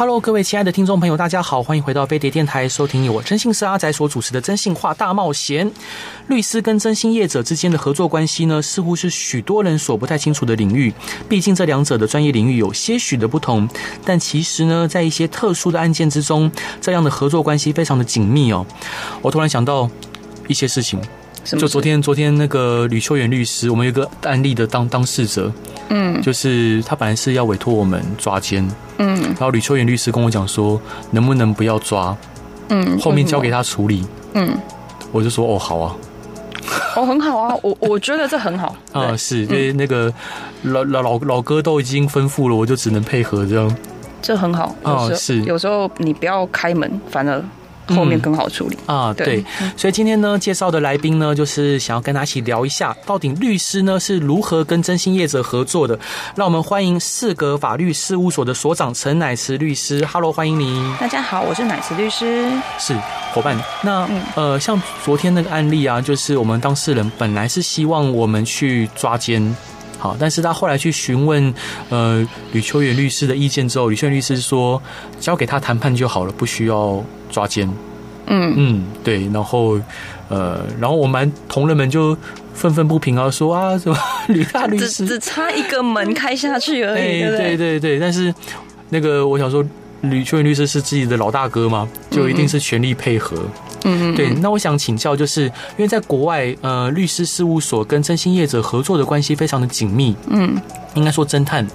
Hello，各位亲爱的听众朋友，大家好，欢迎回到飞碟电台，收听由我真心是阿宅所主持的《真心话大冒险》。律师跟真心业者之间的合作关系呢，似乎是许多人所不太清楚的领域。毕竟这两者的专业领域有些许的不同，但其实呢，在一些特殊的案件之中，这样的合作关系非常的紧密哦。我突然想到一些事情。就昨天，昨天那个吕秋远律师，我们有个案例的当当事者，嗯，就是他本来是要委托我们抓奸，嗯，然后吕秋远律师跟我讲说，能不能不要抓，嗯，后面交给他处理，嗯，我就说哦，好啊，哦，很好啊，我我觉得这很好。啊，是因为那个老老老老哥都已经吩咐了，我就只能配合这样，这很好啊，是。有时候你不要开门，反而。后面更好处理、嗯、啊，对，所以今天呢，介绍的来宾呢，就是想要跟他一起聊一下，到底律师呢是如何跟真心业者合作的。让我们欢迎四格法律事务所的所长陈乃慈律师。Hello，欢迎你。大家好，我是乃慈律师。是伙伴。那呃，像昨天那个案例啊，就是我们当事人本来是希望我们去抓奸，好，但是他后来去询问呃吕秋远律师的意见之后，吕秋远律师说交给他谈判就好了，不需要。抓奸，嗯。嗯，对，然后，呃，然后我们同仁们就愤愤不平啊，说啊，什 么吕大律师。只只差一个门开下去而已，对对对？对，但是那个我想说，吕秋云律师是自己的老大哥嘛，就一定是全力配合。嗯嗯，对，那我想请教，就是因为在国外，呃，律师事务所跟征信业者合作的关系非常的紧密。嗯，应该说侦探，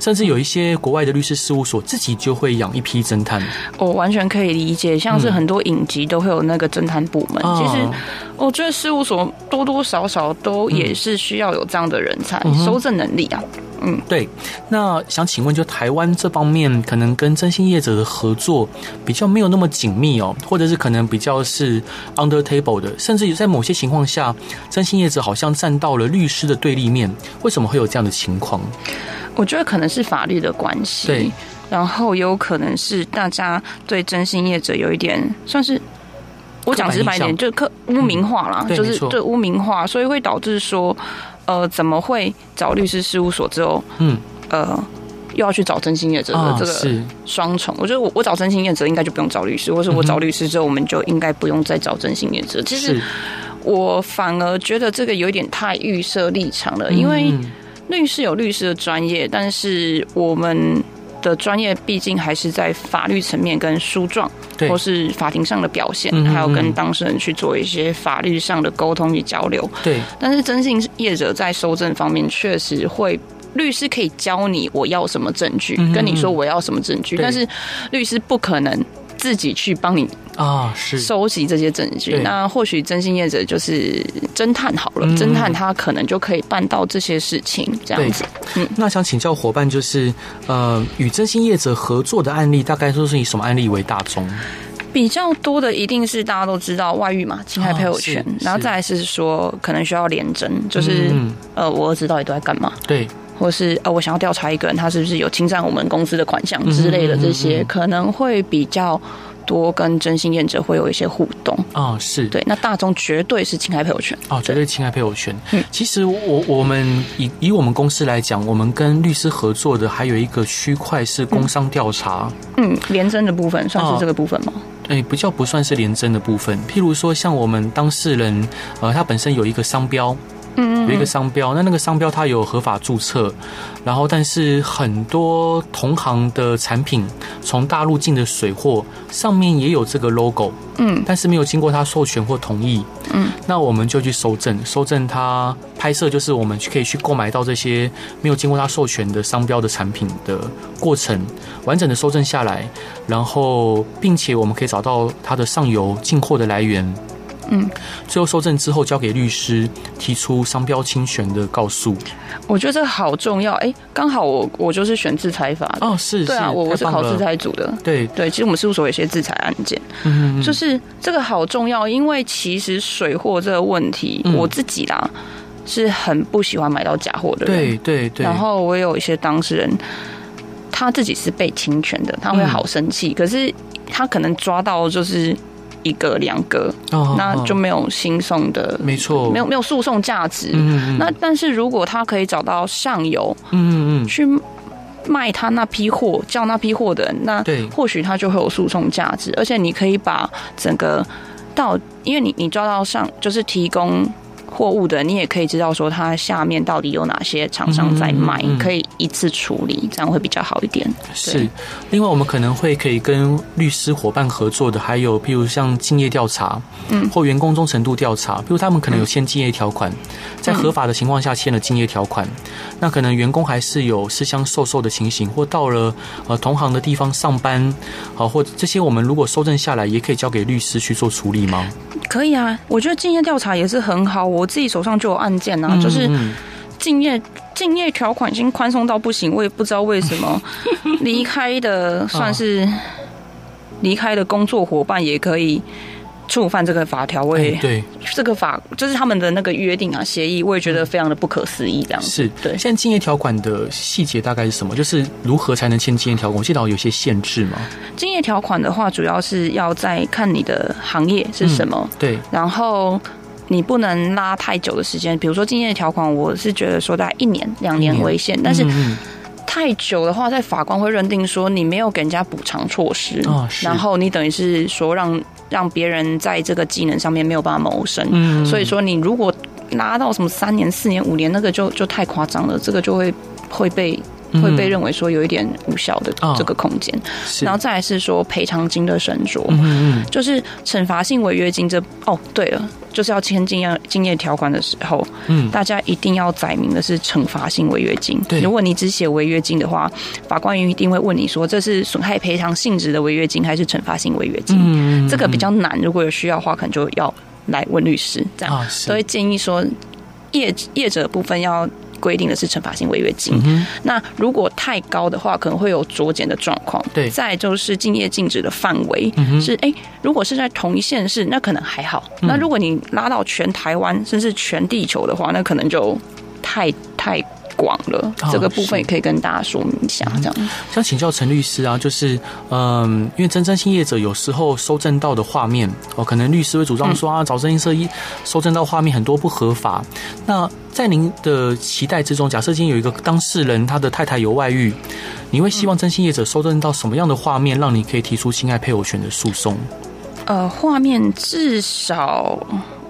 甚至有一些国外的律师事务所自己就会养一批侦探。我完全可以理解，像是很多影集都会有那个侦探部门。嗯、其实我觉得事务所多多少少都也是需要有这样的人才，搜证、嗯、能力啊。嗯，对。那想请问，就台湾这方面，可能跟征信业者的合作比较没有那么紧密哦，或者是可能比较是 under table 的，甚至在某些情况下，征信业者好像站到了律师的对立面。为什么会有这样的情况？我觉得可能是法律的关系，对。然后也有可能是大家对征信业者有一点算是，我讲直白一点，就刻污名化啦，嗯、就是对污名化，所以会导致说。呃，怎么会找律师事务所之后，嗯，呃，又要去找真心业者的这个双重？我觉得我我找真心业者应该就不用找律师，或者我找律师之后，我们就应该不用再找真心业者。其实我反而觉得这个有点太预设立场了，因为律师有律师的专业，但是我们。的专业毕竟还是在法律层面跟诉状，对或是法庭上的表现，嗯嗯嗯还有跟当事人去做一些法律上的沟通与交流。对，但是征信业者在收证方面确实会，律师可以教你我要什么证据，嗯嗯跟你说我要什么证据，对但是律师不可能。自己去帮你啊，是收集这些证据。那或许征信业者就是侦探好了，侦探他可能就可以办到这些事情，这样子。嗯，那想请教伙伴，就是呃，与征信业者合作的案例，大概都是以什么案例为大宗？比较多的一定是大家都知道外遇嘛，侵害配偶权，然后再来是说可能需要联征，就是呃，我儿子到底都在干嘛？对。或是呃，我想要调查一个人，他是不是有侵占我们公司的款项之类的，这些可能会比较多，跟征信验者会有一些互动啊。是对，那大众绝对是侵害配偶权哦，绝对侵害配偶权。嗯，其实我我们以以我们公司来讲，我们跟律师合作的还有一个区块是工商调查。嗯，廉征的部分算是这个部分吗？哎，不叫不算是联征的部分。譬如说，像我们当事人，呃，他本身有一个商标。嗯，有一个商标，那那个商标它有合法注册，然后但是很多同行的产品从大陆进的水货上面也有这个 logo，嗯，但是没有经过他授权或同意，嗯，那我们就去搜证，搜证他拍摄就是我们可以去购买到这些没有经过他授权的商标的产品的过程，完整的搜证下来，然后并且我们可以找到它的上游进货的来源。嗯，最后搜证之后交给律师提出商标侵权的告诉。我觉得这个好重要，哎、欸，刚好我我就是选制裁法的。哦，是，对啊，我我是考制裁组的，对。对，其实我们事务所有些制裁案件，嗯，就是这个好重要，因为其实水货这个问题，嗯、我自己啦是很不喜欢买到假货的人，对对对，然后我有一些当事人，他自己是被侵权的，他会好生气，嗯、可是他可能抓到就是。一个两个，那就没有新送的，没错，没有没有诉讼价值。那但是如果他可以找到上游，嗯嗯，去卖他那批货，叫那批货的人，那或许他就会有诉讼价值。而且你可以把整个到，因为你你抓到上，就是提供。货物的，你也可以知道说它下面到底有哪些厂商在卖，嗯嗯嗯，可以一次处理，这样会比较好一点。是，另外我们可能会可以跟律师伙伴合作的，还有譬如像竞业调查，嗯，或员工忠诚度调查，比如他们可能有签竞业条款，在合法的情况下签了竞业条款，那可能员工还是有私相授受的情形，或到了呃同行的地方上班，好，或这些我们如果收证下来，也可以交给律师去做处理吗？可以啊，我觉得敬业调查也是很好。我自己手上就有案件啊，就是敬业敬业条款已经宽松到不行，我也不知道为什么 离开的算是离开的工作伙伴也可以。触犯这个法条，我也对这个法就是他们的那个约定啊协议，我也觉得非常的不可思议。这样子是对。现在竞业条款的细节大概是什么？就是如何才能签竞业条款？我记得有些限制吗？竞业条款的话，主要是要在看你的行业是什么，嗯、对。然后你不能拉太久的时间，比如说竞业条款，我是觉得说大概一年、两年为限，但是太久的话，在法官会认定说你没有给人家补偿措施，哦、然后你等于是说让。让别人在这个技能上面没有办法谋生，嗯，所以说你如果拉到什么三年、四年、五年，那个就就太夸张了，这个就会会被会被认为说有一点无效的这个空间，然后再来是说赔偿金的斟酌，嗯，就是惩罚性违约金这哦，对了。就是要签竞业竞业条款的时候，嗯，大家一定要载明的是惩罚性违约金。对，如果你只写违约金的话，法官一定会问你说，这是损害赔偿性质的违约金还是惩罚性违约金？嗯，这个比较难。如果有需要的话，可能就要来问律师。这样，所以建议说业业者部分要。规定的是惩罚性违约金，嗯，那如果太高的话，可能会有酌减的状况。对，再就是竞业禁止的范围，嗯、是哎，如果是在同一县市，那可能还好，嗯。那如果你拉到全台湾甚至全地球的话，那可能就太太。广了，这个部分也可以跟大家说明一下。这样，想请教陈律师啊，就是嗯，因为真征信业者有时候收证到的画面哦，可能律师会主张说啊，找征信社一收证到画面很多不合法。那在您的期待之中，假设今天有一个当事人，他的太太有外遇，你会希望征信业者收证到什么样的画面，让你可以提出侵害配偶权的诉讼？呃，画面至少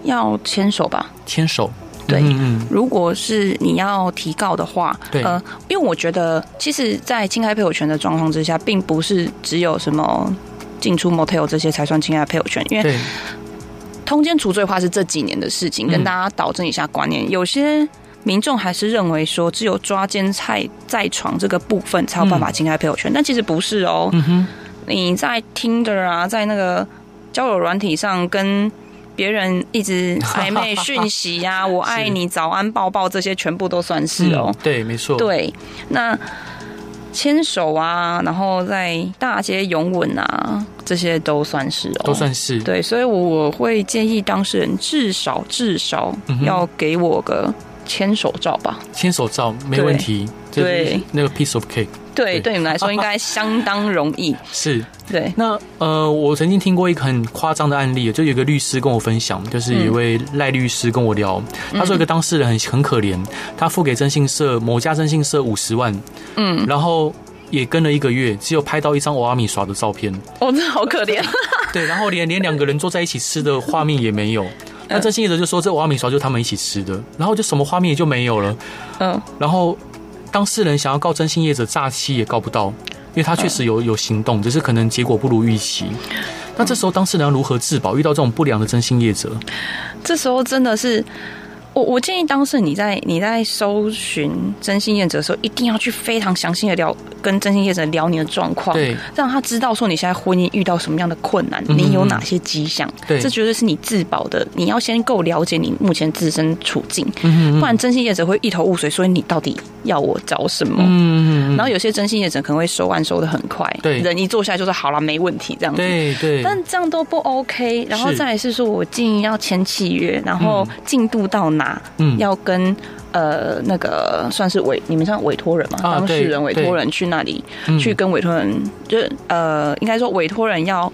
要牵手吧？牵手。对，如果是你要提告的话，对，呃，因为我觉得，其实，在侵害配偶权的状况之下，并不是只有什么进出 motel 这些才算侵害配偶权，因为通奸除罪化是这几年的事情，跟大家导正一下观念。有些民众还是认为说，只有抓奸在在床这个部分才有办法侵害配偶权，但其实不是哦。你在 Tinder 啊，在那个交友软体上跟。别人一直暧昧讯息呀、啊，我爱你，早安抱抱，这些全部都算是哦。对，没错。对，那牵手啊，然后在大街拥吻啊，这些都算是哦、喔，都算是。对，所以我会建议当事人至少至少要给我个牵手照吧。牵手照没问题。对，那个 piece of cake。对，对你们来说应该 相当容易。是，对。那呃，我曾经听过一个很夸张的案例，就有一个律师跟我分享，就是有一位赖律师跟我聊，嗯、他说一个当事人很很可怜，他付给征信社某家征信社五十万，嗯，然后也跟了一个月，只有拍到一张欧阿米耍的照片。哦，真的好可怜。对，然后连连两个人坐在一起吃的画面也没有。那征信业者就说这欧阿米耍就是他们一起吃的，然后就什么画面也就没有了。嗯，然后。当事人想要告征信业者诈欺也告不到，因为他确实有有行动，只是可能结果不如预期。那这时候当事人要如何自保？遇到这种不良的征信业者，这时候真的是我我建议当事人你在你在搜寻征信业者的时候，一定要去非常详细的聊跟征信业者聊你的状况，对，让他知道说你现在婚姻遇到什么样的困难，嗯、你有哪些迹象，对，这绝对是你自保的。你要先够了解你目前自身处境，嗯、不然征信业者会一头雾水，所以你到底要我找什么？嗯，然后有些征信业者可能会收案收的很快，对，人一坐下来就说好了，没问题这样子，对对，但这样都不 OK。然后再来是说我建议要签契约，然后进度到哪，嗯，要跟。呃，那个算是委，你们像委托人嘛？当事人委托人去那里，去跟委托人，就是呃，应该说委托人要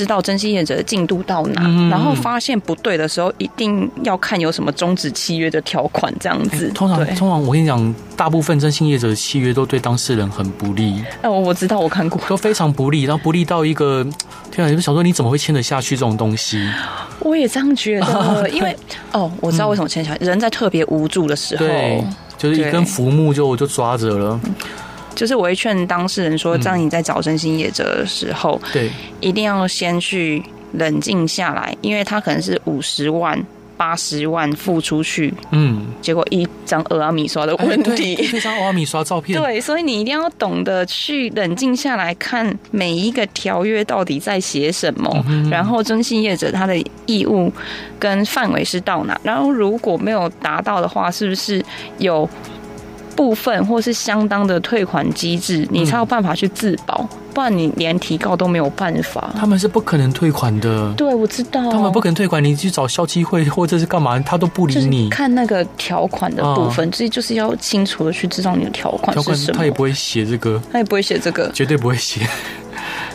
知道征信业者的进度到哪，然后发现不对的时候，一定要看有什么终止契约的条款，这样子。通常，通常我跟你讲，大部分征信业者的契约都对当事人很不利。哎，我我知道，我看过，都非常不利，然后不利到一个，天啊！你们想说你怎么会签得下去这种东西？我也这样觉得，因为哦，我知道为什么签下来，人在特别无助的时候，对，就是一根浮木就就抓着了。就是我会劝当事人说，当你在找征信业者的时候，对，一定要先去冷静下来，因为他可能是五十万。八十万付出去，嗯，结果一张俄阿米刷的问题，一张俄阿米刷照片，对，所以你一定要懂得去冷静下来看每一个条约到底在写什么，嗯、然后征信业者他的义务跟范围是到哪，然后如果没有达到的话，是不是有部分或是相当的退款机制，你才有办法去自保。嗯不然你连提告都没有办法，他们是不可能退款的。对，我知道，他们不可能退款。你去找消基会或者是干嘛，他都不理你。看那个条款的部分，这、啊、就是要清楚的去知道你的条款是什么。他也不会写这个，他也不会写这个，绝对不会写。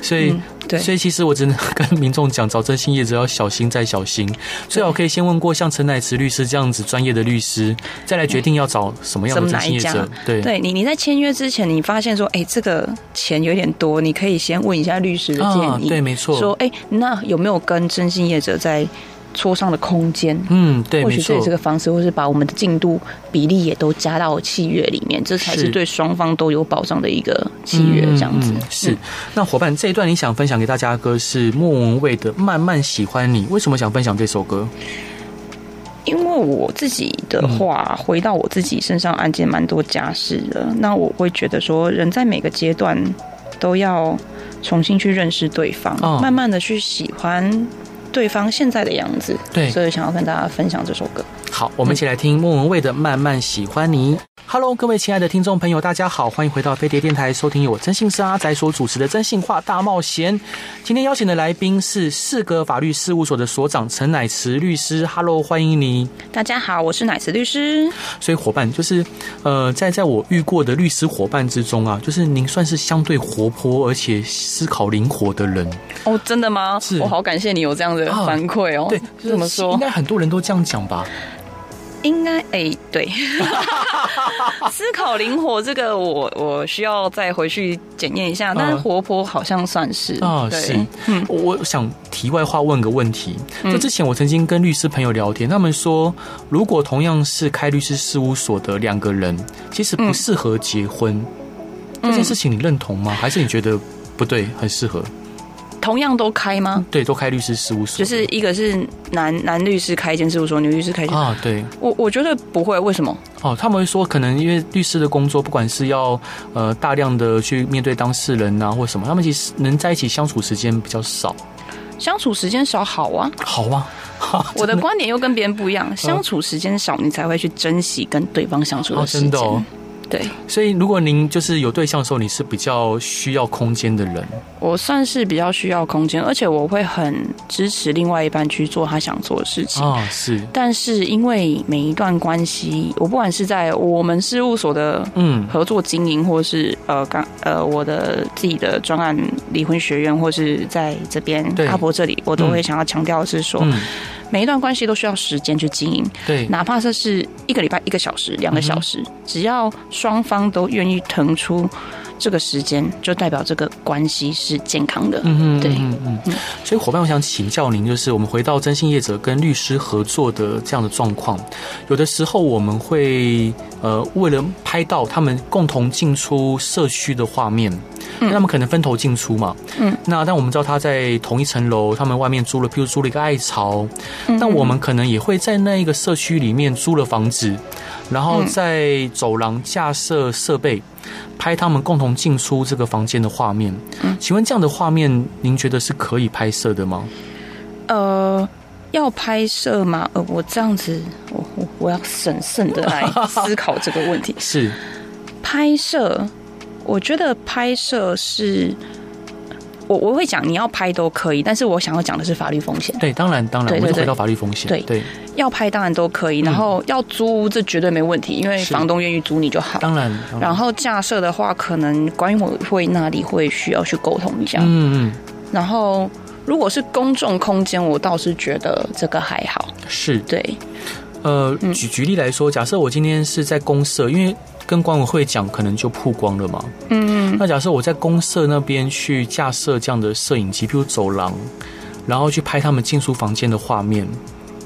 所以。嗯对，所以其实我只能跟民众讲，找征信业者要小心再小心，最好可以先问过像陈乃慈律师这样子专业的律师，再来决定要找什么样的征信业者。对，对你你在签约之前，你发现说，哎，这个钱有点多，你可以先问一下律师的建议。啊、对，没错。说，哎，那有没有跟征信业者在？磋商的空间，嗯，对，或许这这个方式，或是把我们的进度比例也都加到契约里面，这才是对双方都有保障的一个契约，这样子。是，那伙伴这一段你想分享给大家的歌是莫文蔚的《慢慢喜欢你》，为什么想分享这首歌？因为我自己的话，回到我自己身上，案件蛮多家事的，那我会觉得说，人在每个阶段都要重新去认识对方，哦、慢慢的去喜欢。对方现在的样子，对，所以想要跟大家分享这首歌。好，我们一起来听莫文蔚的《慢慢喜欢你》。Hello，各位亲爱的听众朋友，大家好，欢迎回到飞碟电台，收听由我征信师阿仔所主持的《真性化大冒险》。今天邀请的来宾是四格法律事务所的所长陈乃慈律师。Hello，欢迎你。大家好，我是乃慈律师。所以伙伴就是，呃，在在我遇过的律师伙伴之中啊，就是您算是相对活泼而且思考灵活的人。哦，真的吗？是，我好感谢你有这样的反馈哦。对，怎么说？应该很多人都这样讲吧。应该哎、欸，对，思考灵活这个我我需要再回去检验一下，但是活泼好像算是啊，是，嗯，我想题外话问个问题，就之前我曾经跟律师朋友聊天，他们说，如果同样是开律师事务所的两个人，其实不适合结婚，这件事情你认同吗？还是你觉得不对，很适合？同样都开吗？对，都开律师事务所。就是一个是男男律师开一间事务所，女律师开一间啊。对，我我觉得不会，为什么？哦，他们会说，可能因为律师的工作，不管是要呃大量的去面对当事人啊，或什么，他们其实能在一起相处时间比较少。相处时间少，好啊，好啊。我的观点又跟别人不一样，相处时间少，你才会去珍惜跟对方相处的时间。真的哦。对，所以如果您就是有对象的时候，你是比较需要空间的人。我算是比较需要空间，而且我会很支持另外一半去做他想做的事情啊。是，但是因为每一段关系，我不管是在我们事务所的嗯合作经营，或是呃刚呃我的自己的专案离婚学院，或是在这边阿婆这里，我都会想要强调的是说。嗯每一段关系都需要时间去经营，对，哪怕这是一个礼拜一个小时、两个小时，嗯、只要双方都愿意腾出这个时间，就代表这个关系是健康的。嗯嗯，对，嗯嗯嗯。所以伙伴，我想请教您，就是我们回到征信业者跟律师合作的这样的状况，有的时候我们会呃为了拍到他们共同进出社区的画面。那他们可能分头进出嘛，嗯，那但我们知道他在同一层楼，他们外面租了，譬如租了一个爱巢，嗯，但我们可能也会在那一个社区里面租了房子，然后在走廊架设设备，拍他们共同进出这个房间的画面。嗯，请问这样的画面，您觉得是可以拍摄的吗？呃，要拍摄吗？呃，我这样子，我我我要审慎的来思考这个问题。是拍摄，我觉得拍摄是。我我会讲，你要拍都可以，但是我想要讲的是法律风险。对，当然当然，我就回到法律风险。对对，要拍当然都可以，然后要租这绝对没问题，因为房东愿意租你就好。当然，当然，然后架设的话，可能管委会那里会需要去沟通一下。嗯嗯。然后如果是公众空间，我倒是觉得这个还好。是。对。呃，举举例来说，假设我今天是在公社，因为。跟管委会讲，可能就曝光了嘛。嗯，那假设我在公社那边去架设这样的摄影机，比如走廊，然后去拍他们进出房间的画面。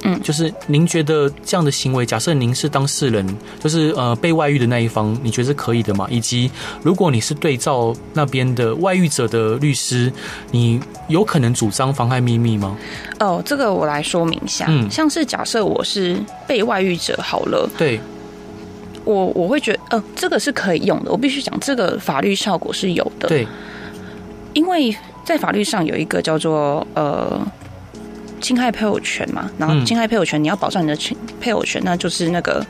嗯，就是您觉得这样的行为，假设您是当事人，就是呃被外遇的那一方，你觉得是可以的吗？以及如果你是对照那边的外遇者的律师，你有可能主张妨害秘密吗？哦，这个我来说明一下。嗯，像是假设我是被外遇者，好了，对。我我会觉得，呃，这个是可以用的。我必须讲，这个法律效果是有的。对，因为在法律上有一个叫做呃侵害配偶权嘛，然后侵害配偶权，你要保障你的权配偶权，那就是那个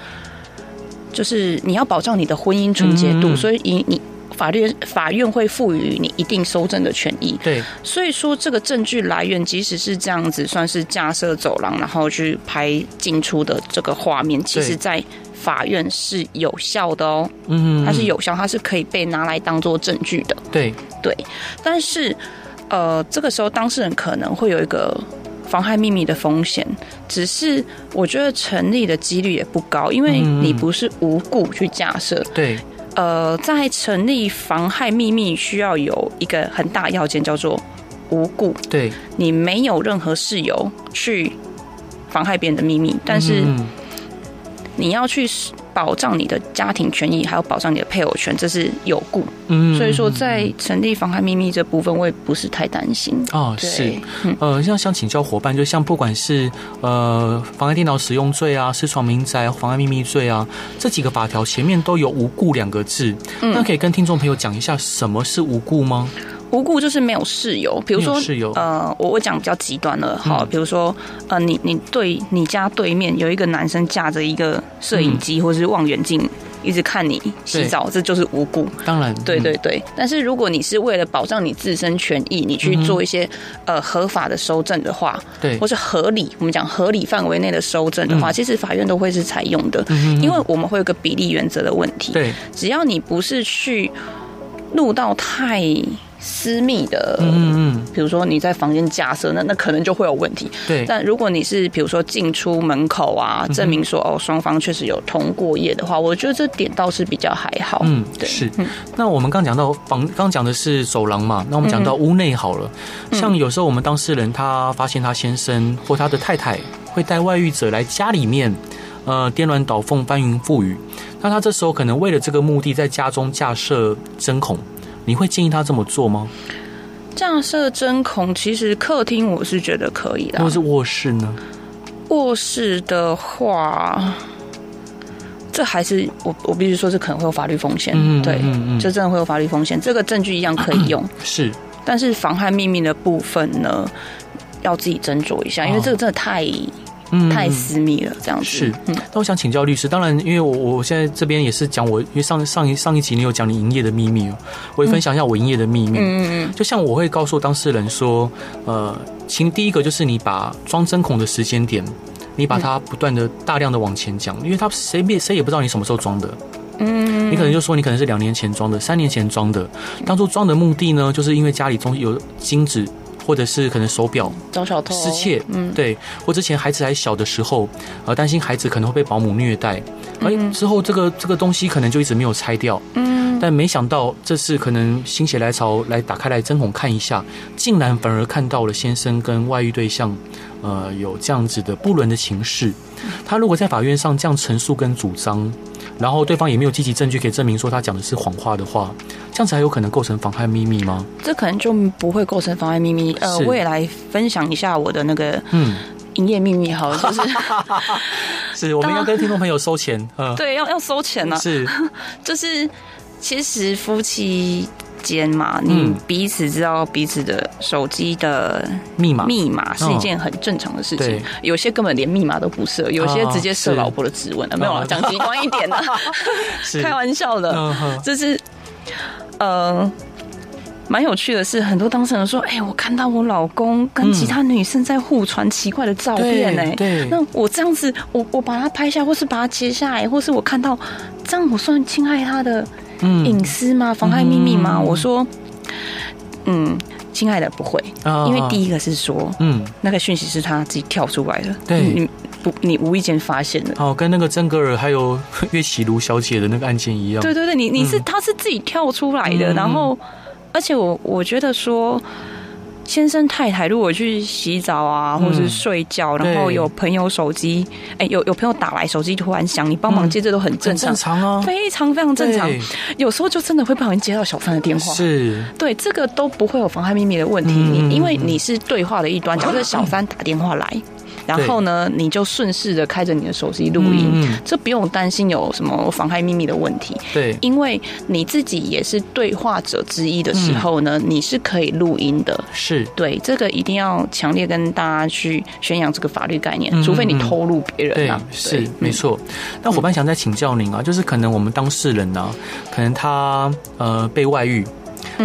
就是你要保障你的婚姻纯洁度，嗯、所以你你法律法院会赋予你一定搜证的权益。对，所以说这个证据来源，即使是这样子，算是架设走廊，然后去拍进出的这个画面，其实，在法院是有效的哦，嗯，它是有效，它是可以被拿来当做证据的。对对，但是呃，这个时候当事人可能会有一个妨害秘密的风险，只是我觉得成立的几率也不高，因为你不是无故去架设。对，呃，在成立妨害秘密需要有一个很大要件，叫做无故。对，你没有任何事由去妨害别人的秘密，但是。你要去保障你的家庭权益，还有保障你的配偶权，这是有故。嗯，所以说在成立妨害秘密这部分，我也不是太担心。哦，是，呃，像想请教伙伴，就像不管是呃妨害电脑使用罪啊、私闯民宅、妨害秘密罪啊，这几个法条前面都有无故两个字。嗯，那可以跟听众朋友讲一下什么是无故吗？无故就是没有事由，比如说，呃，我我讲比较极端了，好，比如说，呃，你你对你家对面有一个男生架着一个摄影机或者是望远镜，一直看你洗澡，这就是无故。当然，对对对。但是如果你是为了保障你自身权益，你去做一些呃合法的收证的话，对，或是合理，我们讲合理范围内的收证的话，其实法院都会是采用的，因为我们会有个比例原则的问题。对，只要你不是去录到太。私密的，嗯嗯，比如说你在房间架设，那那可能就会有问题。对，但如果你是比如说进出门口啊，证明说哦双方确实有通过夜的话，我觉得这点倒是比较还好。嗯，对，是。那我们刚讲到房，刚讲的是走廊嘛，那我们讲到屋内好了。像有时候我们当事人他发现他先生或他的太太会带外遇者来家里面，呃，颠鸾倒凤、翻云覆雨，那他这时候可能为了这个目的，在家中架设针孔。你会建议他这么做吗？架设针孔，其实客厅我是觉得可以的。如果是卧室呢？卧室的话，这还是我我必须说，这可能会有法律风险。嗯，对，嗯嗯，这真的会有法律风险。这个证据一样可以用，是，但是妨害秘密的部分呢，要自己斟酌一下，因为这个真的太。嗯，太私密了，这样子是。嗯，那我想请教律师，当然，因为我我现在这边也是讲我，因为上上一上一集你有讲你营业的秘密哦，我也分享一下我营业的秘密。嗯嗯嗯。就像我会告诉当事人说，呃，请第一个就是你把装针孔的时间点，你把它不断的大量的往前讲，因为他谁也谁也不知道你什么时候装的。嗯。你可能就说你可能是两年前装的，三年前装的，当初装的目的呢，就是因为家里中有金子。或者是可能手表找小偷。失窃，嗯，对，或之前孩子还小的时候，呃，担心孩子可能会被保姆虐待，而之后这个这个东西可能就一直没有拆掉，嗯，但没想到这次可能心血来潮来打开来针孔看一下，竟然反而看到了先生跟外遇对象，呃，有这样子的不伦的情事。他如果在法院上这样陈述跟主张，然后对方也没有积极证据可以证明说他讲的是谎话的话，这样子还有可能构成妨害秘密吗？这可能就不会构成妨害秘密。呃，我也来分享一下我的那个嗯。营业秘密好了，就是 是我们要跟听众朋友收钱，嗯，对，要要收钱呢、啊。是，就是其实夫妻间嘛，你彼此知道彼此的手机的密码，密码。是一件很正常的事情。哦、有些根本连密码都不设，有些直接设老婆的指纹了，没有了，讲极端一点的，开玩笑的，就是呃。蛮有趣的是，很多当事人说：“哎、欸，我看到我老公跟其他女生在互传奇怪的照片、欸，哎、嗯，那我这样子，我我把它拍下，或是把它截下来，或是我看到这样，我算侵害他的隐私吗？妨害秘密吗？”嗯、我说：“嗯，亲爱的不会，哦、因为第一个是说，嗯，那个讯息是他自己跳出来的，对，你不，你无意间发现的。哦，跟那个曾格尔还有 岳绮如小姐的那个案件一样，对对对，你你是、嗯、他是自己跳出来的，然后。”而且我我觉得说，先生太太如果去洗澡啊，或是睡觉，然后有朋友手机，哎，有有朋友打来，手机突然响，你帮忙接，这都很正常，正常啊，非常非常正常。有时候就真的会不小心接到小三的电话，是对这个都不会有妨害秘密的问题，你因为你是对话的一端，假设小三打电话来。然后呢，你就顺势的开着你的手机录音，嗯嗯，这不用担心有什么妨害秘密的问题。对，因为你自己也是对话者之一的时候呢，嗯、你是可以录音的。是对，这个一定要强烈跟大家去宣扬这个法律概念，嗯、除非你偷录别人、啊。对，对是没错。那伙伴想再请教您啊，就是可能我们当事人呢、啊，可能他呃被外遇。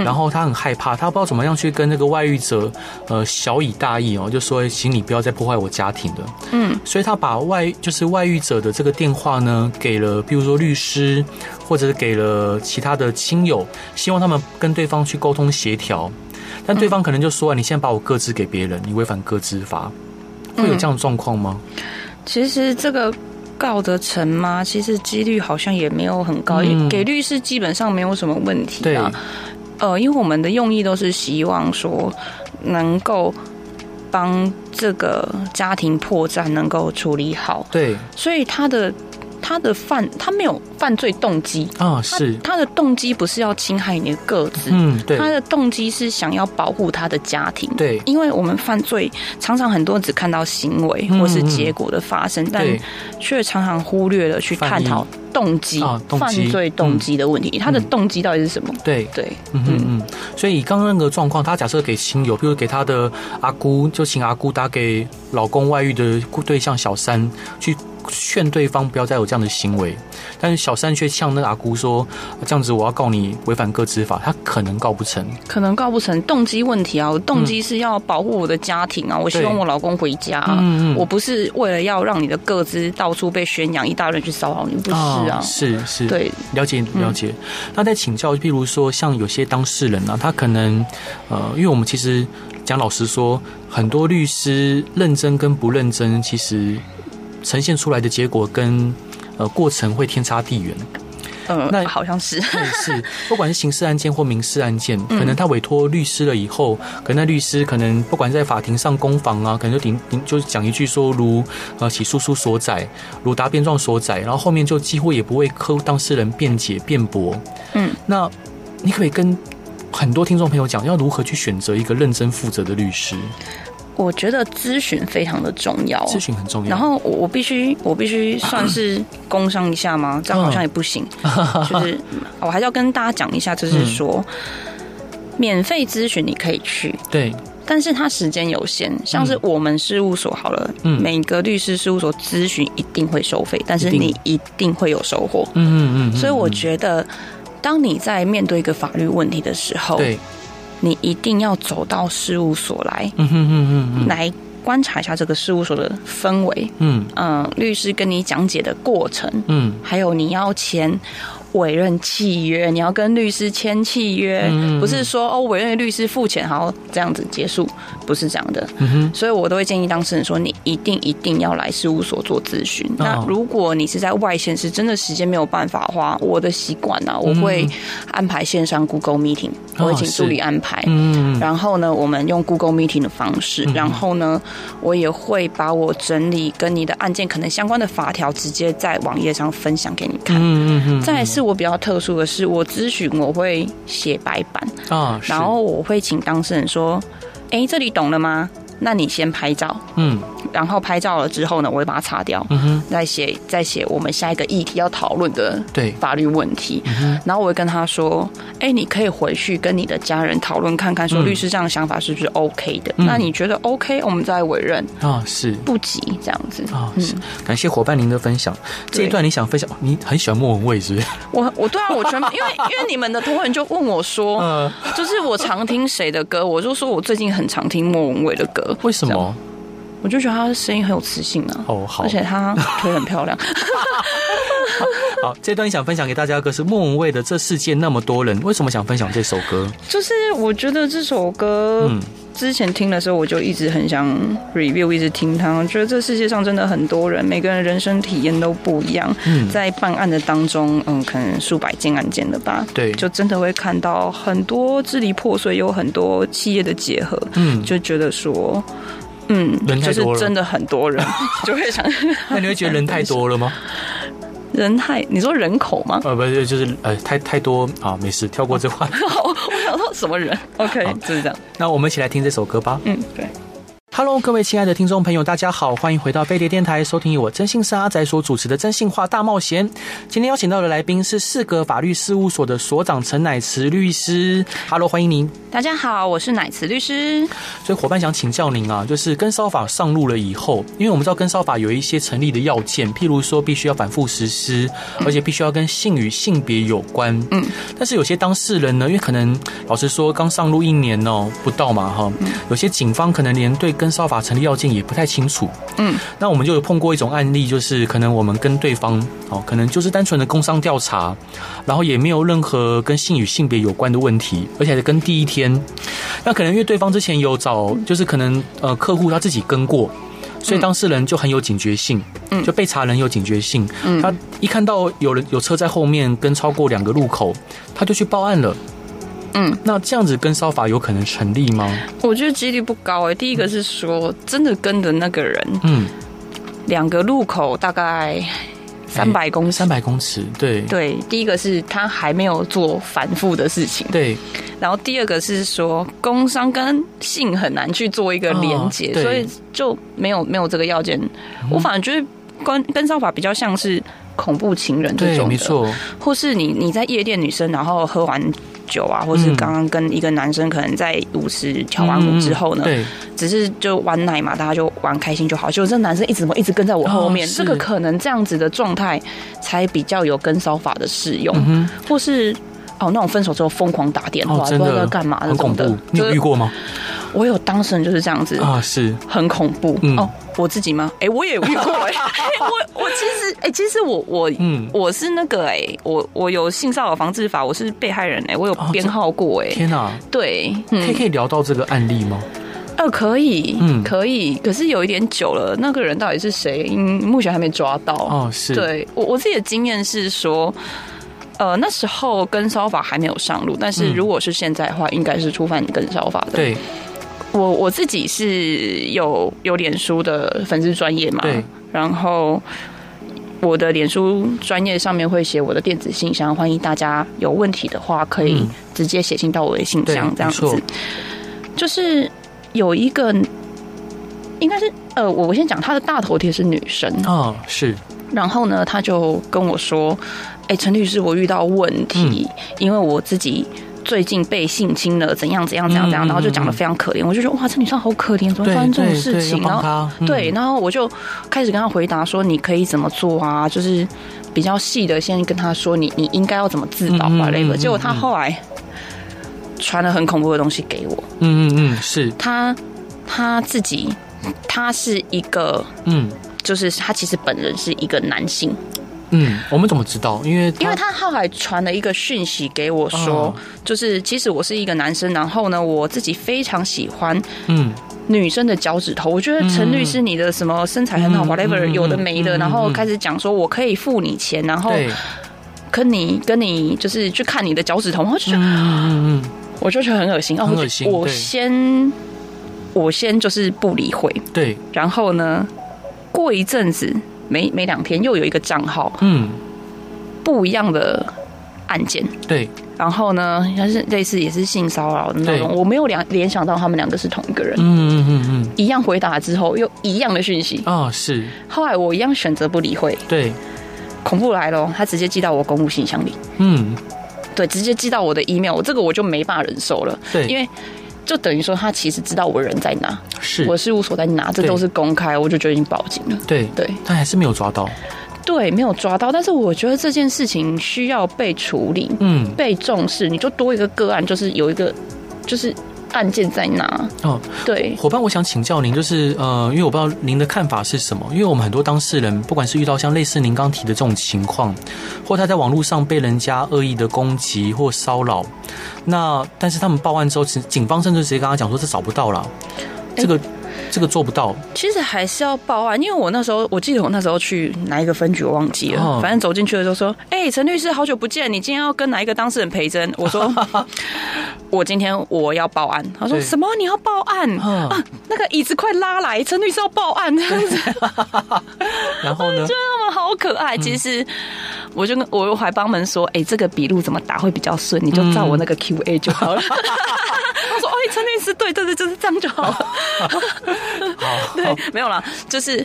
然后他很害怕，他不知道怎么样去跟那个外遇者，呃，小以大义哦，就说，请你不要再破坏我家庭了。嗯，所以他把外就是外遇者的这个电话呢，给了，比如说律师，或者是给了其他的亲友，希望他们跟对方去沟通协调。但对方可能就说，你现在把我各自给别人，你违反各自法，会有这样的状况吗？其实这个告得成吗？其实几率好像也没有很高，给律师基本上没有什么问题啊。对。呃，因为我们的用意都是希望说，能够帮这个家庭破绽能够处理好。对，所以他的他的犯他没有犯罪动机。啊，是。他，他的动机不是要侵害你的个子，嗯，对，他的动机是想要保护他的家庭。对，因为我们犯罪常常很多只看到行为或是结果的发生，嗯、但却常常忽略了去探讨。动机啊，犯罪动机的问题，他的动机到底是什么？对。对，嗯嗯嗯。所以刚刚那个状况，他假设给亲友，比如给他的阿姑，就请阿姑打给老公外遇的对象小三去。劝对方不要再有这样的行为，但是小三却向那个阿姑说：“这样子我要告你违反个资法。”他可能告不成，可能告不成。动机问题啊，我动机是要保护我的家庭啊，嗯、我希望我老公回家。嗯嗯，我不是为了要让你的个资到处被宣扬，一大堆人去骚扰你，不是啊？哦、是是，对，了解了解。嗯、那在请教，譬如说像有些当事人呢、啊，他可能呃，因为我们其实讲老实说，很多律师认真跟不认真，其实。呈现出来的结果跟呃过程会天差地远，嗯，那好像 是。是，不管是刑事案件或民事案件，可能他委托律师了以后，可能那律师可能不管在法庭上攻防啊，可能就顶顶就讲一句说如呃起诉书所载，如答辩状所载，然后后面就几乎也不为客户当事人辩解辩驳，嗯，那你可可以跟很多听众朋友讲，要如何去选择一个认真负责的律师？我觉得咨询非常的重要，咨询很重要。然后我必须，我必须 算是工商一下吗？这样好像也不行。就是我还是要跟大家讲一下，就是说，免费咨询你可以去，对，但是它时间有限。像是我们事务所好了，嗯，每个律师事务所咨询一定会收费，但是你一定会有收获。嗯嗯嗯。所以我觉得，当你在面对一个法律问题的时候，对。你一定要走到事务所来，嗯哼哼哼，来观察一下这个事务所的氛围，嗯。嗯，律师跟你讲解的过程，嗯，还有你要签。委任契约，你要跟律师签契约，嗯、不是说哦，委任律师付钱，好这样子结束，不是这样的。嗯、所以我都会建议当事人说，你一定一定要来事务所做咨询。哦、那如果你是在外县市，真的时间没有办法的话，我的习惯呢，我会安排线上 Google Meeting，我会请助理安排。嗯、然后呢，我们用 Google Meeting 的方式，嗯、然后呢，我也会把我整理跟你的案件可能相关的法条，直接在网页上分享给你看。嗯嗯、再来是。我比较特殊的是，我咨询我会写白板。啊，然后我会请当事人说：“哎，这里懂了吗？那你先拍照，嗯，然后拍照了之后呢，我会把它擦掉，嗯哼，再写再写我们下一个议题要讨论的对。法律问题，然后我会跟他说，哎，你可以回去跟你的家人讨论看看，说律师这样的想法是不是 OK 的？那你觉得 OK，我们再委任啊，是。不急这样子。啊，是。感谢伙伴您的分享，这一段你想分享，你很喜欢莫文蔚是不是？我我对啊，我全因为 因为你们的同仁就问我说，就是我常听谁的歌，我就说我最近很常听莫文蔚的歌，为什么？我就觉得他的声音很有磁性啊，哦好，而且他腿很漂亮。好，这段想分享给大家的歌是莫文蔚的《这世界那么多人》，为什么想分享这首歌？就是我觉得这首歌，嗯，之前听的时候我就一直很想 review，一直听它。我觉得这世界上真的很多人，每个人人生体验都不一样。嗯，在办案的当中，嗯，可能数百件案件的吧，对，就真的会看到很多支离破碎，有很多企业的结合，嗯，就觉得说。嗯，人太多了，就是真的很多人 就会想。那你会觉得人太多了吗？人太，你说人口吗？呃，不是，就是呃，太太多啊，没事，跳过这话。我想说什么人？OK，就是这样。那我们一起来听这首歌吧。嗯，对。Hello，各位亲爱的听众朋友，大家好，欢迎回到飞碟电台，收听由我征信社阿仔所主持的征信话大冒险。今天邀请到的来宾是四格法律事务所的所长陈乃慈律师。Hello，欢迎您。大家好，我是乃慈律师。所以伙伴想请教您啊，就是跟烧法上路了以后，因为我们知道跟烧法有一些成立的要件，譬如说必须要反复实施，而且必须要跟性与性别有关。嗯。但是有些当事人呢，因为可能老实说刚上路一年哦不到嘛哈，有些警方可能连对跟骚法成立要件也不太清楚，嗯，那我们就有碰过一种案例，就是可能我们跟对方哦，可能就是单纯的工商调查，然后也没有任何跟性与性别有关的问题，而且跟第一天，那可能因为对方之前有找，就是可能呃客户他自己跟过，所以当事人就很有警觉性，嗯，就被查人有警觉性，嗯，他一看到有人有车在后面跟超过两个路口，他就去报案了。嗯，那这样子跟骚法有可能成立吗？我觉得几率不高诶。第一个是说，真的跟的那个人，嗯，两个路口大概三百公尺，三百公尺，对对。第一个是他还没有做反复的事情，对。然后第二个是说，工伤跟性很难去做一个连结，所以就没有没有这个要件。我反而觉得跟跟骚法比较像是恐怖情人这种的，没错。或是你你在夜店，女生然后喝完。酒啊，或是刚刚跟一个男生可能在舞池跳完舞之后呢，嗯、对，只是就玩奶嘛，大家就玩开心就好。就这男生一直一直跟在我后面，哦、这个可能这样子的状态才比较有跟骚法的适用，嗯、或是哦那种分手之后疯狂打电话，哦、不知道在干嘛那种的，你有遇过吗？我有当事人就是这样子啊，是很恐怖、嗯、哦。我自己吗？哎、欸，我也遇过哎、欸。我我其实哎、欸，其实我我嗯，我是那个哎、欸，我我有性骚扰防治法，我是被害人哎、欸，我有编号过哎、欸。天哪！对，可以可以聊到这个案例吗？呃，可以，嗯，可以。可是有一点久了，那个人到底是谁？嗯，目前还没抓到。哦，是。对我我自己的经验是说，呃，那时候跟骚法还没有上路，但是如果是现在的话，应该是触犯跟骚法的。对。我我自己是有有脸书的粉丝专业嘛，对，然后我的脸书专业上面会写我的电子信箱，欢迎大家有问题的话可以直接写信到我的信箱，这样子。就是有一个，应该是呃，我我先讲他的大头贴是女生哦，是，然后呢，他就跟我说，哎，陈律师，我遇到问题，因为我自己。最近被性侵了，怎样怎样怎样怎样，然后就讲的非常可怜，我就觉得哇，这女生好可怜，怎么发生这种事情？然后对，然后我就开始跟她回答说，你可以怎么做啊？就是比较细的，先跟她说你你应该要怎么自保啊，类的。结果她后来传了很恐怖的东西给我。嗯嗯嗯，是他他自己，他是一个嗯，就是他其实本人是一个男性。嗯，我们怎么知道？因为因为他后来传了一个讯息给我说，哦、就是其实我是一个男生，然后呢，我自己非常喜欢嗯女生的脚趾头。嗯、我觉得陈律师你的什么身材很好、嗯、，whatever 有的没的，嗯、然后开始讲说我可以付你钱，然后跟你跟你就是去看你的脚趾头，我就觉得嗯嗯，我就觉得很恶心，很恶心。我先我先就是不理会，对，然后呢，过一阵子。没没两天，又有一个账号，嗯，不一样的案件，对，然后呢，他是类似也是性骚扰的那种，我没有联联想到他们两个是同一个人。嗯嗯嗯嗯，一样回答之后又一样的讯息哦，是。后来我一样选择不理会。对，恐怖来了，他直接寄到我公务信箱里。嗯，对，直接寄到我的 email，我这个我就没办法忍受了。对，因为就等于说他其实知道我人在哪，是我事务所在哪，这都是公开，我就觉得已经报警了。对对，他还是没有抓到。对，没有抓到，但是我觉得这件事情需要被处理，嗯，被重视。你就多一个个案，就是有一个，就是案件在哪？哦，对，伙伴，我想请教您，就是呃，因为我不知道您的看法是什么，因为我们很多当事人，不管是遇到像类似您刚提的这种情况，或他在网络上被人家恶意的攻击或骚扰，那但是他们报案之后，警警方甚至直接跟他讲说，这找不到了，这个。这个做不到，其实还是要报案，因为我那时候我记得我那时候去哪一个分局我忘记了，哦、反正走进去的时候说：“哎、欸，陈律师，好久不见，你今天要跟哪一个当事人陪诊？”我说：“我今天我要报案。”他说：“什么？你要报案、哦、啊？那个椅子快拉来，陈律师要报案这样子。”然后呢？我觉得他们好可爱。其实我就跟我还帮忙说：“哎、欸，这个笔录怎么打会比较顺？你就照我那个 Q A 就好了。嗯” 他说：“哎，陈律师，对对对，就是这样就好了。” 好，对，没有啦，就是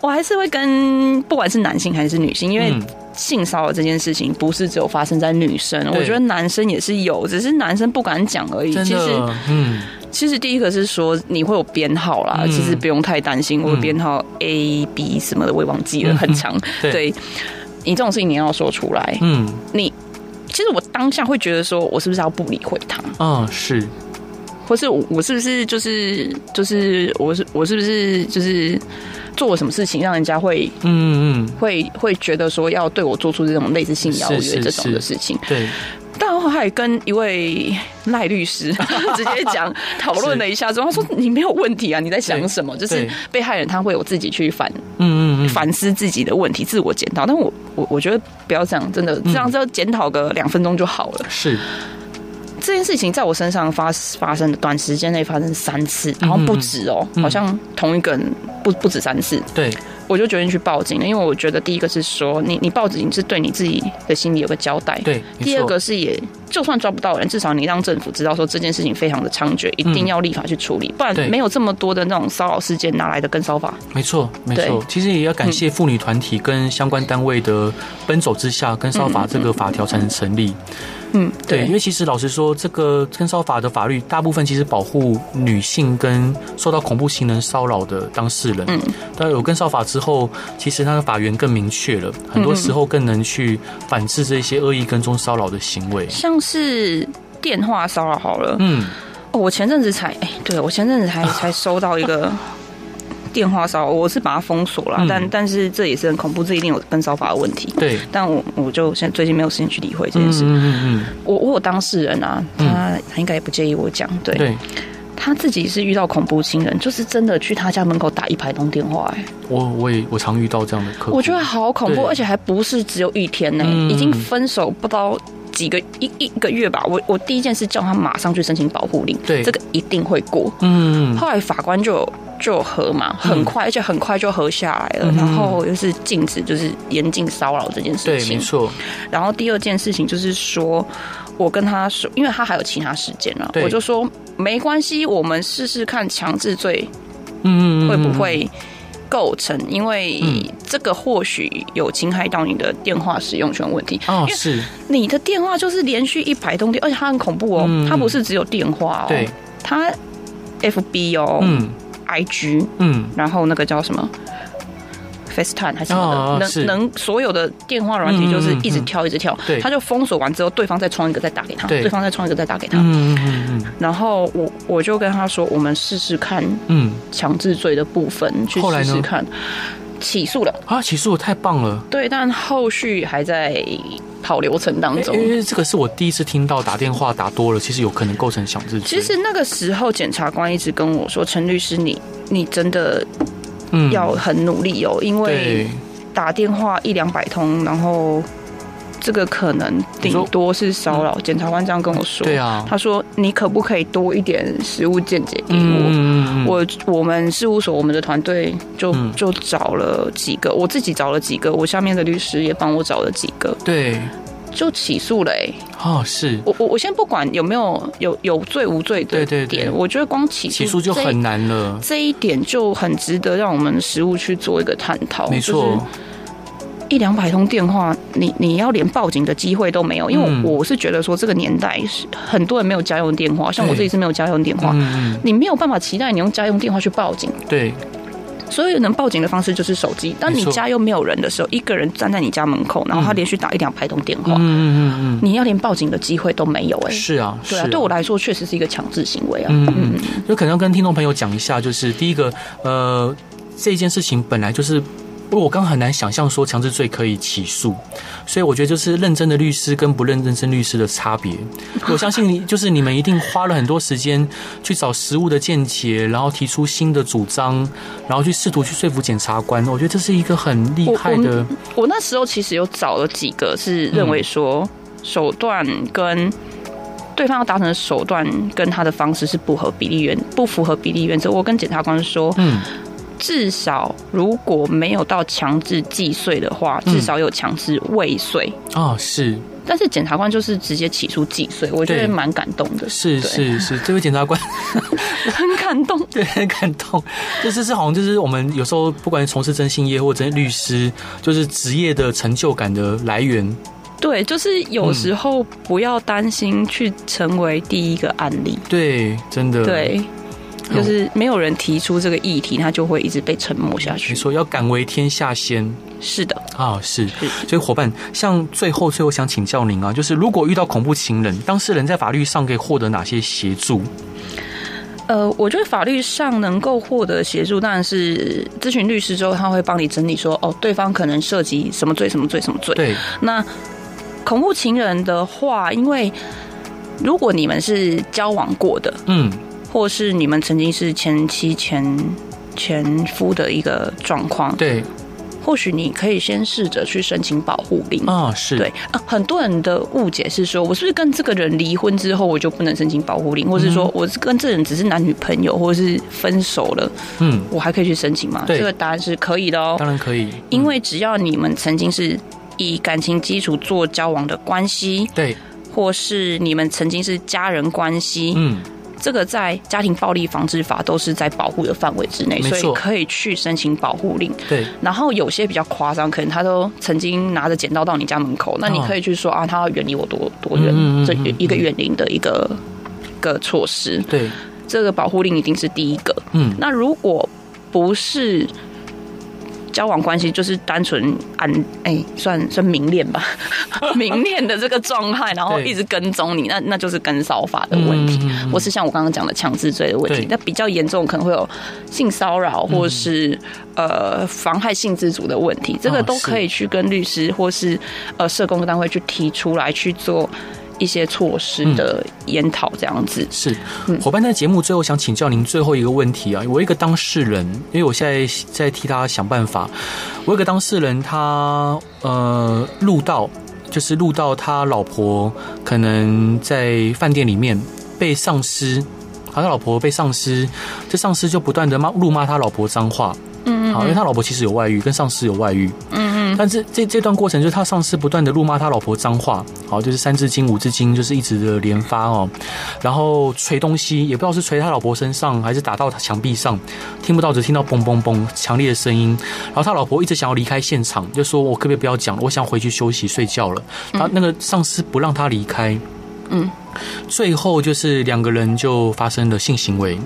我还是会跟不管是男性还是女性，因为性骚扰这件事情不是只有发生在女生，我觉得男生也是有，只是男生不敢讲而已。其实，嗯，其实第一个是说你会有编号啦，其实不用太担心，我有编号 A B 什么的，我也忘记了，很长。对，你这种事情你要说出来，嗯，你其实我当下会觉得说，我是不是要不理会他？嗯，是。或是我是不是就是就是我是我是不是就是做了什么事情让人家会嗯嗯会会觉得说要对我做出这种类似性邀约这种的事情？对。但我还跟一位赖律师 直接讲讨论了一下之后，他说你没有问题啊，你在想什么？就是被害人他会有自己去反嗯嗯反思自己的问题，自我检讨。但我我我觉得不要这样，真的这样只要检讨个两分钟就好了。是。这件事情在我身上发发生的短时间内发生三次，然后不止哦，好像同一个人不不止三次。对，我就决定去报警了，因为我觉得第一个是说，你你报警是对你自己的心里有个交代。对，第二个是也就算抓不到人，至少你让政府知道说这件事情非常的猖獗，一定要立法去处理，不然没有这么多的那种骚扰事件，哪来的跟骚法？没错，没错。其实也要感谢妇女团体跟相关单位的奔走之下，跟骚法这个法条才能成立。嗯，对，因为其实老实说，这个跟骚法的法律大部分其实保护女性跟受到恐怖行人骚扰的当事人。嗯，但有跟骚法之后，其实它的法源更明确了，很多时候更能去反制这些恶意跟踪骚扰的行为。像是电话骚扰好了，嗯，我前阵子才，哎，对，我前阵子才 才收到一个。电话骚扰，我是把它封锁了，嗯、但但是这也是很恐怖，这一定有跟骚法的问题。对，但我我就现在最近没有时间去理会这件事。嗯嗯嗯，我我有当事人啊，他他应该也不介意我讲。对，对他自己是遇到恐怖情人，就是真的去他家门口打一排通电话。哎，我我也我常遇到这样的客户，我觉得好恐怖，而且还不是只有一天呢，嗯、已经分手不到几个一一个月吧。我我第一件事叫他马上去申请保护令，对，这个一定会过。嗯，后来法官就。就合嘛，很快，而且很快就合下来了。嗯、然后又是禁止，就是严禁骚扰这件事情。对，没错。然后第二件事情就是说，我跟他说，因为他还有其他时间了，我就说没关系，我们试试看强制罪，嗯，会不会构成？因为这个或许有侵害到你的电话使用权问题。哦，是。你的电话就是连续一百通电，而且它很恐怖哦，嗯、它不是只有电话哦，对，它 FB 哦，嗯。I G，嗯，然后那个叫什么，FaceTime 还是什么的，哦、能能所有的电话软体就是一直跳一直跳，对，他就封锁完之后，对方再创一个再打给他，对，对方再创一个再打给他，嗯嗯嗯，然后我我就跟他说，我们试试看，嗯，强制罪的部分去试试看，起诉了啊，起诉我，太棒了，对，但后续还在。跑流程当中，因为这个是我第一次听到打电话打多了，其实有可能构成强制罪。其实那个时候，检察官一直跟我说：“陈律师，你你真的嗯要很努力哦，因为打电话一两百通，然后。”这个可能顶多是骚扰，检察官这样跟我说。对啊，他说你可不可以多一点实务见解给我？我我们事务所我们的团队就就找了几个，我自己找了几个，我下面的律师也帮我找了几个。对，就起诉了哎。哦，是我我我先不管有没有有有罪无罪的点，对对对，我觉得光起诉起诉就很难了，这一点就很值得让我们实务去做一个探讨。没错。一两百通电话，你你要连报警的机会都没有，因为我是觉得说这个年代是很多人没有家用电话，像我自己是没有家用电话，你没有办法期待你用家用电话去报警。对，所以能报警的方式就是手机。当你家又没有人的时候，一个人站在你家门口，然后他连续打一两百通电话，嗯嗯嗯，你要连报警的机会都没有，哎，是啊，对啊，对我来说确实是一个强制行为啊。嗯嗯，就可能要跟听众朋友讲一下，就是第一个，呃，这件事情本来就是。不过我刚很难想象说强制罪可以起诉，所以我觉得就是认真的律师跟不认真律师的差别。我相信你就是你们一定花了很多时间去找实物的见解，然后提出新的主张，然后去试图去说服检察官。我觉得这是一个很厉害的。我，我那时候其实有找了几个是认为说手段跟对方要达成的手段跟他的方式是不合比例原不符合比例原则。我跟检察官说，嗯。至少如果没有到强制既遂的话，至少有强制未遂啊、嗯哦。是，但是检察官就是直接起诉既遂，我觉得蛮感动的。是是是，这位检察官 很感动，对，很感动。就是是好像就是我们有时候不管是从事征信业或者律师，就是职业的成就感的来源。对，就是有时候不要担心去成为第一个案例。嗯、对，真的对。就是没有人提出这个议题，他就会一直被沉默下去。你说要敢为天下先，是的啊，是。所以伙伴，像最后最后想请教您啊，就是如果遇到恐怖情人，当事人在法律上可以获得哪些协助？呃，我觉得法律上能够获得协助，当然是咨询律师之后，他会帮你整理说，哦，对方可能涉及什么罪、什么罪、什么罪。对。那恐怖情人的话，因为如果你们是交往过的，嗯。或是你们曾经是前妻前前夫的一个状况，对，或许你可以先试着去申请保护令。啊，是。对。啊。很多人的误解是说，我是不是跟这个人离婚之后，我就不能申请保护令，或是说我是跟这人只是男女朋友，或者是分手了，嗯，我还可以去申请吗？这个答案是可以的哦，当然可以，因为只要你们曾经是以感情基础做交往的关系，对，或是你们曾经是家人关系，嗯。这个在家庭暴力防治法都是在保护的范围之内，所以可以去申请保护令。对，然后有些比较夸张，可能他都曾经拿着剪刀到你家门口，那你可以去说啊，他要远离我多多远，这一个远离的一个个措施。对，这个保护令一定是第一个。嗯，那如果不是。交往关系就是单纯按哎、欸，算算明恋吧，明恋的这个状态，然后一直跟踪你，那那就是跟骚法的问题，或是像我刚刚讲的强制罪的问题。那比较严重可能会有性骚扰，或是呃妨害性自主的问题，这个都可以去跟律师或是呃社工单位去提出来去做。一些措施的研讨这样子。嗯、是伙伴在节目最后想请教您最后一个问题啊，我一个当事人，因为我现在在替他想办法。我一个当事人他，他呃录到，就是录到他老婆可能在饭店里面被上司，好，他老婆被上司，这上司就不断的骂辱骂他老婆脏话。嗯，好，因为他老婆其实有外遇，跟上司有外遇。嗯嗯，但是这这段过程就是他上司不断的辱骂他老婆脏话，好，就是三字经、五字经，就是一直的连发哦。然后捶东西，也不知道是捶他老婆身上，还是打到他墙壁上，听不到，只听到嘣嘣嘣强烈的声音。然后他老婆一直想要离开现场，就说：“我可不可以不要讲了？我想回去休息睡觉了。”他那个上司不让他离开。嗯，最后就是两个人就发生了性行为。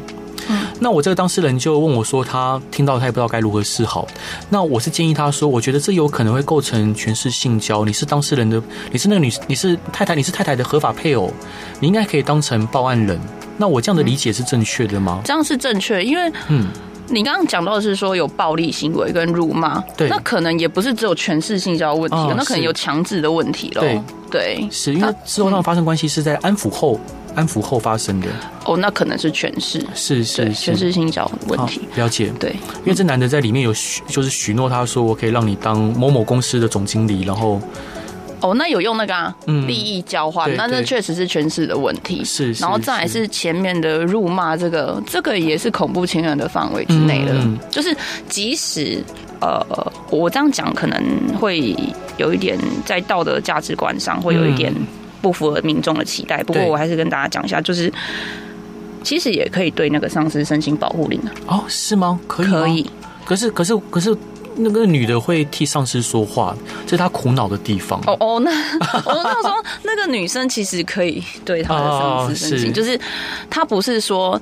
那我这个当事人就问我说，他听到他也不知道该如何是好。那我是建议他说，我觉得这有可能会构成权势性交。你是当事人的，你是那个女，你是太太，你是太太的合法配偶，你应该可以当成报案人。那我这样的理解是正确的吗？这样是正确，因为嗯。你刚刚讲到的是说有暴力行为跟辱骂，对，那可能也不是只有权势性交的问题，哦、那可能有强制的问题了。对，对，是因为之后那发生关系是在安抚后，嗯、安抚后发生的。哦，那可能是权势，是是权势性交问题。了解，对，因为这男的在里面有许，就是许诺他说我可以让你当某某公司的总经理，然后。哦，那有用那个啊，利益交换，那那确实是权势的问题。是，然后再来是前面的辱骂，这个这个也是恐怖情人的范围之内的。就是即使呃，我这样讲可能会有一点在道德价值观上会有一点不符合民众的期待。不过我还是跟大家讲一下，就是其实也可以对那个丧尸申请保护令的。哦，是吗？可以，可以。可是，可是，可是。那个女的会替丧尸说话，这是她苦恼的地方。哦哦，那我那说那个女生其实可以对她的丧尸 申请，就是她不是说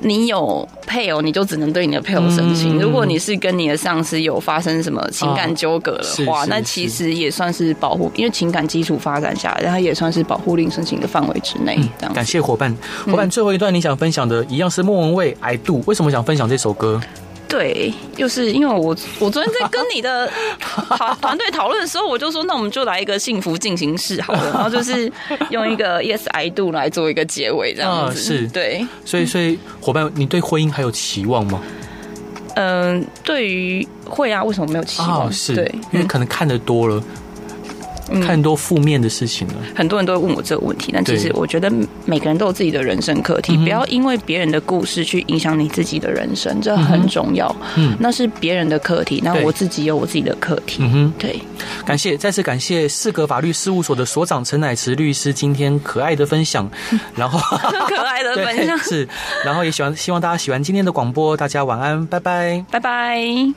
你有配偶你就只能对你的配偶申请。如果你是跟你的上司有发生什么情感纠葛的话，那其实也算是保护，因为情感基础发展下来，它也算是保护令申请的范围之内。感谢伙伴，伙伴最后一段你想分享的一样是莫文蔚《I Do》，为什么想分享这首歌？对，就是因为我我昨天在跟你的 团团队讨论的时候，我就说，那我们就来一个幸福进行式好了，然后就是用一个 Yes I do 来做一个结尾，这样子。是，对。所以，所以伙伴，你对婚姻还有期望吗？嗯，对于会啊，为什么没有期望？是对，因为可能看得多了。看很多负面的事情了，很多人都会问我这个问题。但其实我觉得每个人都有自己的人生课题，不要因为别人的故事去影响你自己的人生，这很重要。嗯，那是别人的课题，那我自己有我自己的课题。嗯哼，对。感谢，再次感谢四格法律事务所的所长陈乃慈律师今天可爱的分享，然后 可爱的分享 是，然后也喜欢希望大家喜欢今天的广播，大家晚安，拜拜，拜拜。